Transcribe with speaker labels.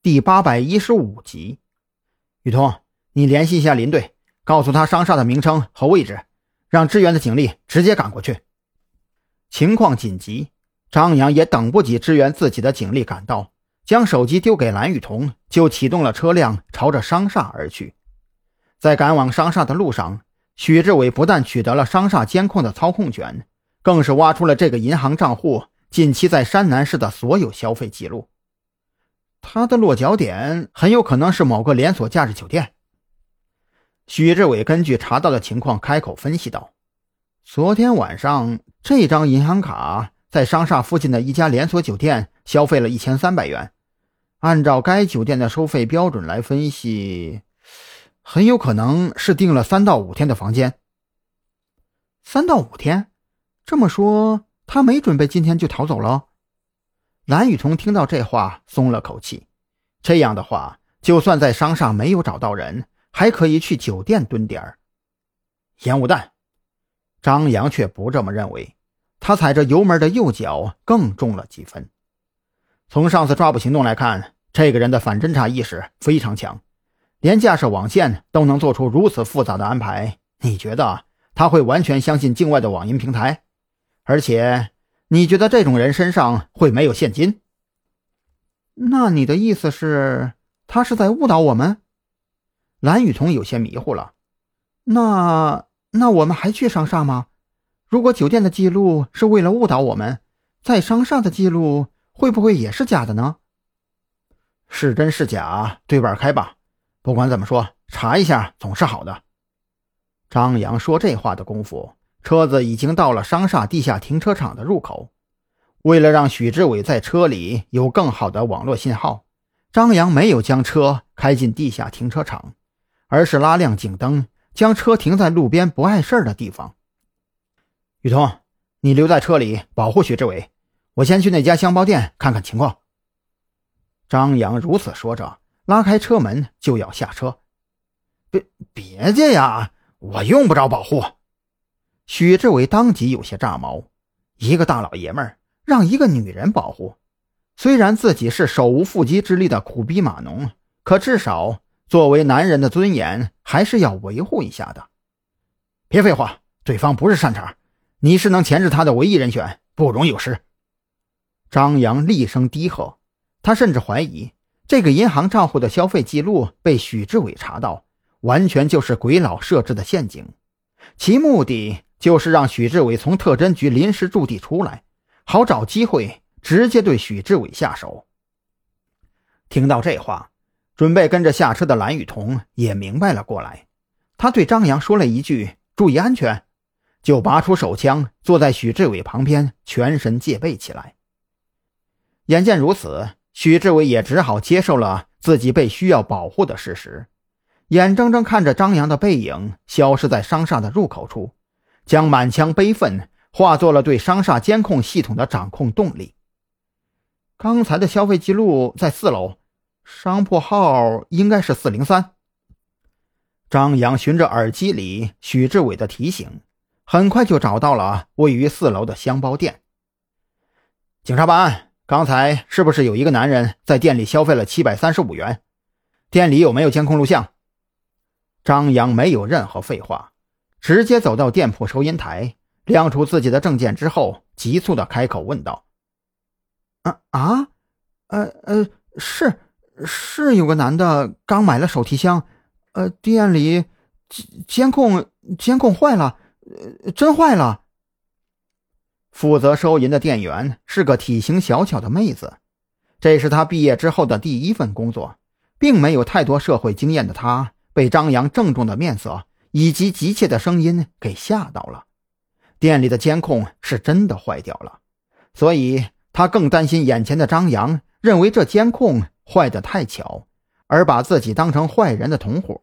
Speaker 1: 第八百一十五集。雨桐，你联系一下林队，告诉他商厦的名称和位置，让支援的警力直接赶过去。情况紧急，张扬也等不及支援自己的警力赶到，将手机丢给蓝雨桐，就启动了车辆，朝着商厦而去。在赶往商厦的路上，许志伟不但取得了商厦监控的操控权，更是挖出了这个银行账户近期在山南市的所有消费记录。他的落脚点很有可能是某个连锁假日酒店。许志伟根据查到的情况开口分析道：“昨天晚上，这张银行卡在商厦附近的一家连锁酒店消费了一千三百元。按照该酒店的收费标准来分析，很有可能是订了三到五天的房间。三到五天，这么说，他没准备今天就逃走了。”蓝雨桐听到这话，松了口气。这样的话，就算在商厦没有找到人，还可以去酒店蹲点儿。烟雾弹，张扬却不这么认为。他踩着油门的右脚更重了几分。从上次抓捕行动来看，这个人的反侦查意识非常强，连架设网线都能做出如此复杂的安排。你觉得他会完全相信境外的网银平台？而且？你觉得这种人身上会没有现金？那你的意思是，他是在误导我们？蓝雨桐有些迷糊了。那那我们还去商厦吗？如果酒店的记录是为了误导我们，在商厦的记录会不会也是假的呢？是真是假，对半开吧。不管怎么说，查一下总是好的。张扬说这话的功夫。车子已经到了商厦地下停车场的入口。为了让许志伟在车里有更好的网络信号，张扬没有将车开进地下停车场，而是拉亮警灯，将车停在路边不碍事的地方。雨桐，你留在车里保护许志伟，我先去那家箱包店看看情况。张扬如此说着，拉开车门就要下车。别别介呀，我用不着保护。许志伟当即有些炸毛，一个大老爷们儿让一个女人保护，虽然自己是手无缚鸡之力的苦逼码农，可至少作为男人的尊严还是要维护一下的。别废话，对方不是善茬，你是能钳制他的唯一人选，不容有失。张扬厉声低喝，他甚至怀疑这个银行账户的消费记录被许志伟查到，完全就是鬼佬设置的陷阱，其目的。就是让许志伟从特侦局临时驻地出来，好找机会直接对许志伟下手。听到这话，准备跟着下车的蓝雨桐也明白了过来，他对张扬说了一句“注意安全”，就拔出手枪，坐在许志伟旁边，全神戒备起来。眼见如此，许志伟也只好接受了自己被需要保护的事实，眼睁睁看着张扬的背影消失在商厦的入口处。将满腔悲愤化作了对商厦监控系统的掌控动力。刚才的消费记录在四楼，商铺号应该是四零三。张扬循着耳机里许志伟的提醒，很快就找到了位于四楼的香包店。警察办案，刚才是不是有一个男人在店里消费了七百三十五元？店里有没有监控录像？张扬没有任何废话。直接走到店铺收银台，亮出自己的证件之后，急促的开口问道：“啊啊，呃呃，是是有个男的刚买了手提箱，呃，店里监监控监控坏了，呃，真坏了。”负责收银的店员是个体型小巧的妹子，这是她毕业之后的第一份工作，并没有太多社会经验的她，被张扬郑重的面色。以及急切的声音给吓到了，店里的监控是真的坏掉了，所以他更担心眼前的张扬认为这监控坏的太巧，而把自己当成坏人的同伙。